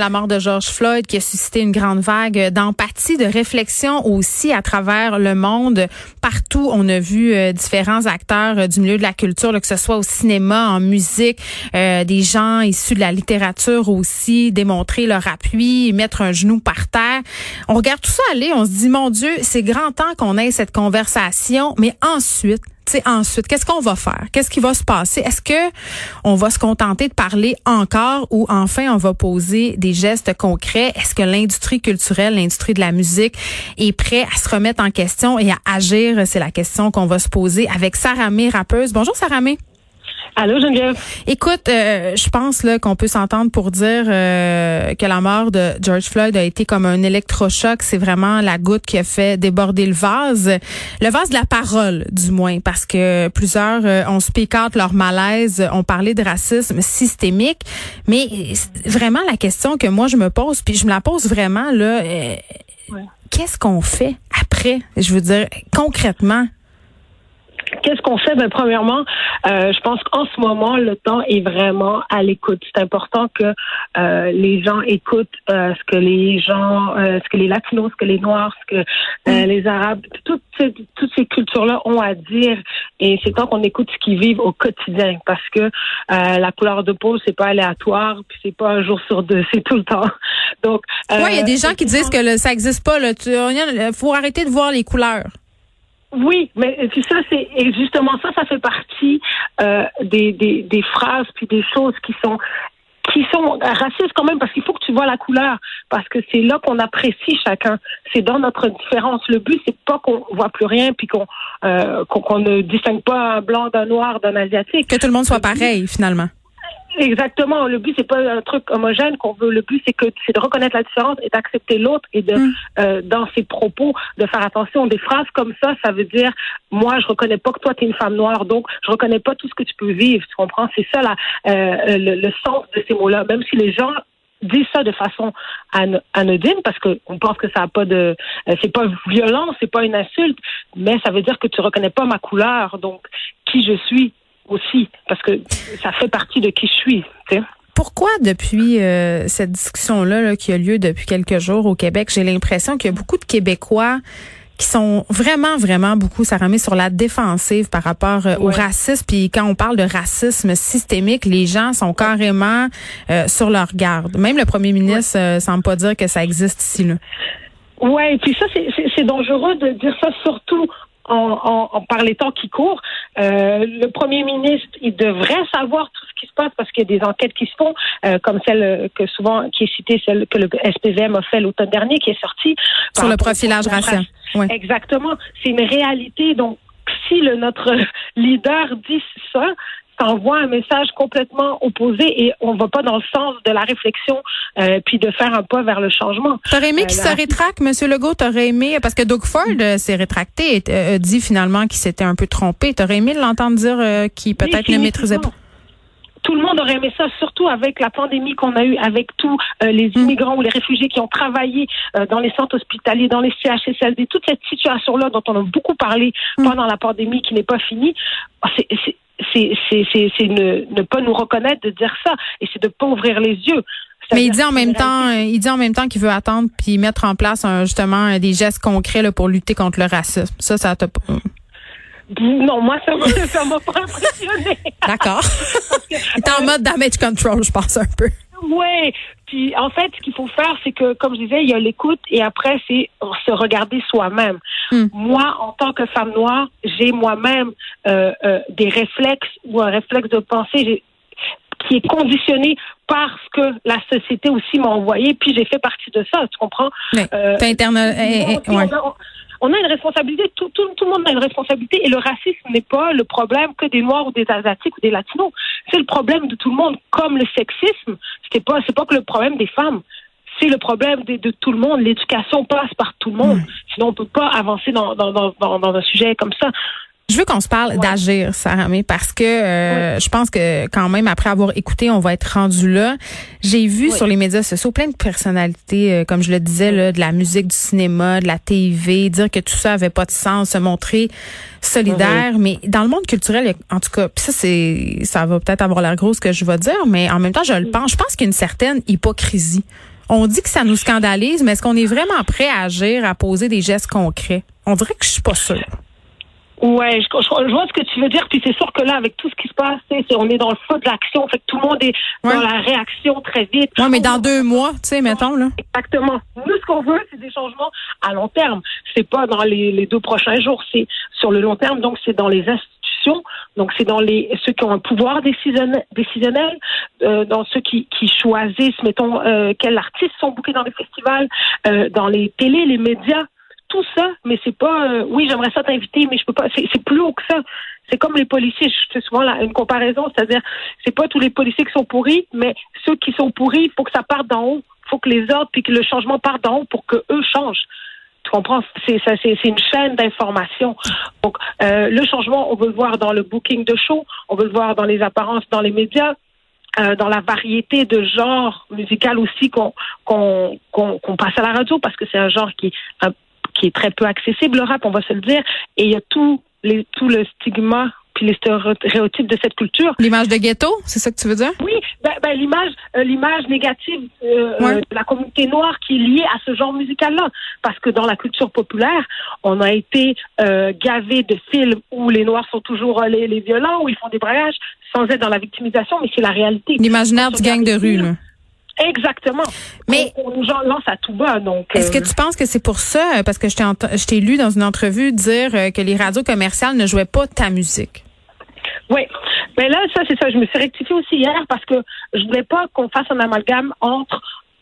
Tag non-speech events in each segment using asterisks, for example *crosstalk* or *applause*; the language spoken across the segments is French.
La mort de George Floyd qui a suscité une grande vague d'empathie, de réflexion aussi à travers le monde. Partout, on a vu euh, différents acteurs euh, du milieu de la culture, là, que ce soit au cinéma, en musique, euh, des gens issus de la littérature aussi, démontrer leur appui, mettre un genou par terre. On regarde tout ça aller, on se dit, mon Dieu, c'est grand temps qu'on ait cette conversation, mais ensuite, ensuite, qu'est-ce qu'on va faire? Qu'est-ce qui va se passer? Est-ce que on va se contenter de parler encore ou enfin on va poser des gestes concrets? Est-ce que l'industrie culturelle, l'industrie de la musique est prêt à se remettre en question et à agir? C'est la question qu'on va se poser avec Sarah May, rappeuse. Bonjour Sarah May. Allô, Geneviève? Écoute, euh, je pense là qu'on peut s'entendre pour dire euh, que la mort de George Floyd a été comme un électrochoc. C'est vraiment la goutte qui a fait déborder le vase. Le vase de la parole, du moins, parce que plusieurs euh, ont spécate leur malaise, ont parlé de racisme systémique. Mais vraiment, la question que moi, je me pose, puis je me la pose vraiment, là, qu'est-ce qu'on fait après? Je veux dire, concrètement, Qu'est-ce qu'on fait? Ben, premièrement, euh, je pense qu'en ce moment, le temps est vraiment à l'écoute. C'est important que euh, les gens écoutent euh, ce que les gens, ce que les Latinos, ce que les Noirs, ce que mm. les Arabes, toutes ces, toutes ces cultures-là ont à dire. Et c'est temps qu'on écoute ce qu'ils vivent au quotidien, parce que la couleur de peau, c'est pas aléatoire, puis c'est pas un jour sur deux, *laughs* c'est tout le temps. Donc, oui, il y a des gens qui disent que ça existe pas. Il faut arrêter de voir les couleurs. Oui, mais ça, c'est justement ça, ça fait partie euh, des, des, des phrases puis des choses qui sont qui sont racistes quand même parce qu'il faut que tu vois la couleur parce que c'est là qu'on apprécie chacun. C'est dans notre différence. Le but c'est pas qu'on voit plus rien puis qu'on euh, qu'on ne distingue pas un blanc d'un noir d'un asiatique. Que tout le monde soit pareil finalement. Exactement. Le but c'est pas un truc homogène qu'on veut. Le but c'est que c'est de reconnaître la différence et d'accepter l'autre et de mm. euh, dans ses propos de faire attention. Des phrases comme ça, ça veut dire moi je reconnais pas que toi tu es une femme noire, donc je reconnais pas tout ce que tu peux vivre. Tu comprends? C'est ça la, euh, le, sens de ces mots-là. Même si les gens disent ça de façon anodine parce qu'on pense que ça a pas de euh, c'est pas violent, c'est pas une insulte, mais ça veut dire que tu reconnais pas ma couleur, donc qui je suis aussi, parce que ça fait partie de qui je suis. Pourquoi depuis euh, cette discussion-là qui a lieu depuis quelques jours au Québec, j'ai l'impression qu'il y a beaucoup de Québécois qui sont vraiment, vraiment beaucoup, ça remet sur la défensive par rapport euh, au racisme. Puis quand on parle de racisme systémique, les gens sont carrément euh, sur leur garde. Même le premier ministre ne semble pas dire que ça existe ici. Là. Ouais, puis ça, c'est dangereux de dire ça surtout en, en, par les temps qui courent. Euh, le premier ministre, il devrait savoir tout ce qui se passe parce qu'il y a des enquêtes qui se font, euh, comme celle que souvent qui est citée, celle que le SPVM a fait l'autre dernier, qui est sortie sur le profilage racial. Exactement, c'est une réalité. Donc, si le, notre *laughs* leader dit ça, envoie un message complètement opposé et on va pas dans le sens de la réflexion euh, puis de faire un pas vers le changement. T'aurais aimé euh, qu'il se rétracte, Monsieur Legault, t'aurais aimé parce que Doug Ford euh, s'est rétracté et dit finalement qu'il s'était un peu trompé. T'aurais aimé l'entendre dire qu'il peut-être ne maîtrisait pas? tout le monde aurait aimé ça, surtout avec la pandémie qu'on a eue, avec tous les mm. immigrants ou les réfugiés qui ont travaillé dans les centres hospitaliers, dans les CHSLD, toute cette situation-là dont on a beaucoup parlé mm. pendant la pandémie qui n'est pas finie. C'est c'est ne, ne pas nous reconnaître de dire ça et c'est de pas ouvrir les yeux. Mais il dit en même temps, il dit en même temps qu'il veut attendre puis mettre en place justement des gestes concrets là, pour lutter contre le racisme. Ça, ça t'a pas. Non, moi, *laughs* ça m'a pas impressionné. D'accord. *laughs* il est en mode damage control, je pense un peu. Oui. Puis en fait, ce qu'il faut faire, c'est que, comme je disais, il y a l'écoute et après, c'est se regarder soi-même. Hmm. Moi, en tant que femme noire, j'ai moi-même euh, euh, des réflexes ou un réflexe de pensée qui est conditionné parce que la société aussi m'a envoyé, puis j'ai fait partie de ça, tu comprends? Euh, eh, eh, on, a, une responsabilité, tout, tout, tout, le monde a une responsabilité, et le racisme n'est pas le problème que des Noirs ou des Asiatiques ou des Latinos. C'est le problème de tout le monde, comme le sexisme. C'est pas, c'est pas que le problème des femmes c'est le problème de, de, tout le monde. L'éducation passe par tout le monde. Sinon, on peut pas avancer dans, dans, dans, dans, un sujet comme ça. Je veux qu'on se parle d'agir, Sarah May, parce que euh, je pense que quand même, après avoir écouté, on va être rendu là. J'ai vu sur les médias sociaux plein de personnalités, euh, comme je le disais, là, de la musique, du cinéma, de la TV, dire que tout ça avait pas de sens, se montrer solidaire. Mais dans le monde culturel, en tout cas, puis ça, c'est, ça va peut-être avoir l'air gros ce que je vais dire, mais en même temps, je le pense. Je pense qu'il y a une certaine hypocrisie. On dit que ça nous scandalise, mais est-ce qu'on est vraiment prêt à agir, à poser des gestes concrets? On dirait que je suis pas sûre. Ouais, je, je, vois ce que tu veux dire. Puis c'est sûr que là, avec tout ce qui se passe, on est dans le feu de l'action. Fait que tout le monde est dans la réaction très vite. Oui, mais dans deux mois, tu sais, mettons là. Exactement. Nous, ce qu'on veut, c'est des changements à long terme. C'est pas dans les, les deux prochains jours. C'est sur le long terme. Donc, c'est dans les institutions. Donc, c'est dans les ceux qui ont un pouvoir décisionnel, décisionnel euh, dans ceux qui, qui choisissent, mettons, euh, quels artistes sont bookés dans les festivals, euh, dans les télés, les médias tout ça, mais c'est pas. Euh, oui, j'aimerais ça t'inviter, mais je peux pas. C'est plus haut que ça. C'est comme les policiers. Je fais souvent une comparaison, c'est-à-dire, c'est pas tous les policiers qui sont pourris, mais ceux qui sont pourris, il faut que ça parte d'en haut. Il faut que les ordres puis que le changement parte d'en haut pour que eux changent. Tu comprends? C'est une chaîne d'information. Donc, euh, le changement, on veut le voir dans le booking de show, on veut le voir dans les apparences dans les médias. Euh, dans la variété de genres musical aussi qu'on qu'on qu'on passe à la radio parce que c'est un genre qui qui est très peu accessible, le rap, on va se le dire. Et il y a tout, les, tout le stigma puis les stéréotypes de cette culture. L'image de ghetto, c'est ça que tu veux dire? Oui, ben, ben, l'image, euh, l'image négative euh, euh, de la communauté noire qui est liée à ce genre musical-là, parce que dans la culture populaire, on a été gavé de films où les noirs sont toujours les, les violents, où ils font des braillages, sans être dans la victimisation, mais c'est la réalité. L'imaginaire du gang de rue, là. Exactement. Mais on, nous lance à tout bas. Donc. Est-ce que tu penses que c'est pour ça, parce que je t'ai lu dans une entrevue dire euh, que les radios commerciales ne jouaient pas ta musique? Oui. Mais là, ça, c'est ça. Je me suis rectifiée aussi hier parce que je voulais pas qu'on fasse un amalgame entre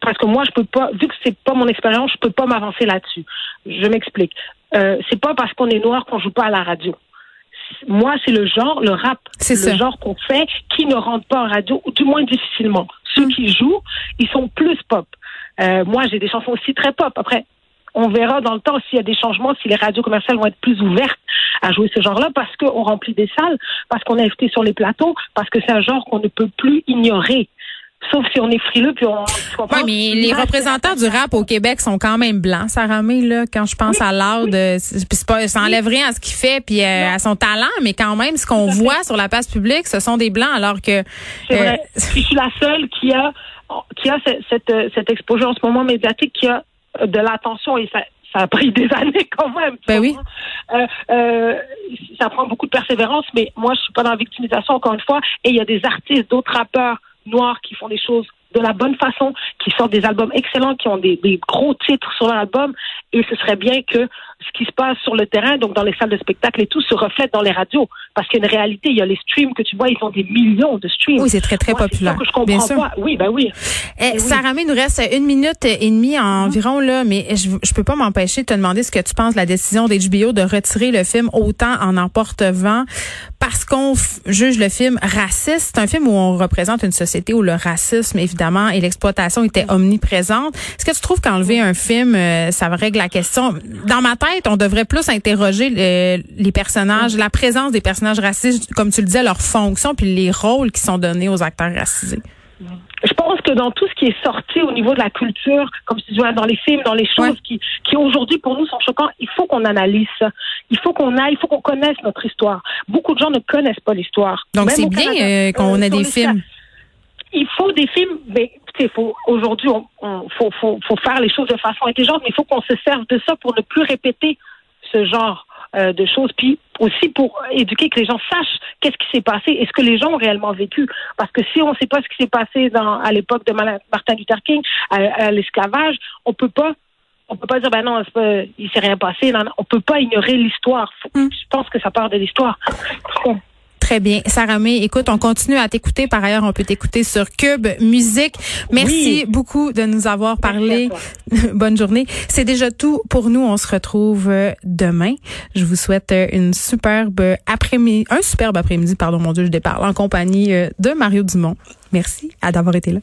parce que moi, je peux pas, vu que c'est pas mon expérience, je peux pas m'avancer là-dessus. Je m'explique. Euh, c'est pas parce qu'on est noir qu'on joue pas à la radio. Moi, c'est le genre, le rap, le genre qu'on fait qui ne rentre pas en radio, ou du moins difficilement. Qui jouent, ils sont plus pop. Euh, moi, j'ai des chansons aussi très pop. Après, on verra dans le temps s'il y a des changements, si les radios commerciales vont être plus ouvertes à jouer ce genre-là, parce qu'on remplit des salles, parce qu'on est invité sur les plateaux, parce que c'est un genre qu'on ne peut plus ignorer. Sauf si on est frileux puis on. Oui, mais les représentants du rap au Québec sont quand même blancs, Sarah May, là. Quand je pense à l'art de, c'est pas, ça enlève rien à ce qu'il fait puis euh, à son talent, mais quand même, ce qu'on voit sur la place publique, ce sont des blancs, alors que. C'est vrai. Euh, *laughs* je suis la seule qui a, qui a cette, cette, cette exposure en ce moment médiatique, qui a de l'attention et ça, ça a pris des *laughs* années quand même. Ben oui. Euh, euh, ça prend beaucoup de persévérance, mais moi, je suis pas dans la victimisation encore une fois. Et il y a des artistes, d'autres rappeurs noirs qui font des choses de la bonne façon, qui sortent des albums excellents, qui ont des, gros titres sur l'album. Et ce serait bien que ce qui se passe sur le terrain, donc dans les salles de spectacle et tout, se reflète dans les radios. Parce qu'il y a une réalité, il y a les streams que tu vois, ils font des millions de streams. Oui, c'est très, très populaire. Que je comprends Bien sûr. Pas. Oui, ben oui. Eh, Sarah il nous reste une minute et demie environ, là, mais je, je peux pas m'empêcher de te demander ce que tu penses de la décision d'HBO de retirer le film Autant en emporte-vent parce qu'on juge le film raciste. C'est un film où on représente une société où le racisme, évidemment, et l'exploitation étaient omniprésentes. Est-ce que tu trouves qu'enlever un film, euh, ça règle la question? Dans ma tête, on devrait plus interroger les personnages, la présence des personnages racistes, comme tu le disais, leur fonction, puis les rôles qui sont donnés aux acteurs racisés. Je pense que dans tout ce qui est sorti au niveau de la culture, comme tu disais, dans les films, dans les choses qui, qui aujourd'hui pour nous sont choquants, il faut qu'on analyse ça. Il faut qu'on aille, il faut qu'on connaisse notre histoire. Beaucoup de gens ne connaissent pas l'histoire. Donc c'est bien euh, qu'on ait des films. Il faut des films, mais faut aujourd'hui, on, faut, faut, faut, faire les choses de façon intelligente, mais il faut qu'on se serve de ça pour ne plus répéter ce genre euh, de choses, puis aussi pour éduquer que les gens sachent qu'est-ce qui s'est passé et ce que les gens ont réellement vécu. Parce que si on ne sait pas ce qui s'est passé dans, à l'époque de Martin Luther King, à, l'esclavage, on peut pas on peut pas dire ben non, pas, il s'est rien passé. Non, non, on peut pas ignorer l'histoire. Mm. Je pense que ça part de l'histoire. Très bien. Sarah May, écoute, on continue à t'écouter. Par ailleurs, on peut t'écouter sur Cube Musique. Merci beaucoup de nous avoir parlé. *laughs* Bonne journée. C'est déjà tout pour nous. On se retrouve euh, demain. Je vous souhaite euh, une superbe après-midi, un superbe après-midi, pardon, mon Dieu, je déparle, en compagnie euh, de Mario Dumont. Merci d'avoir été là.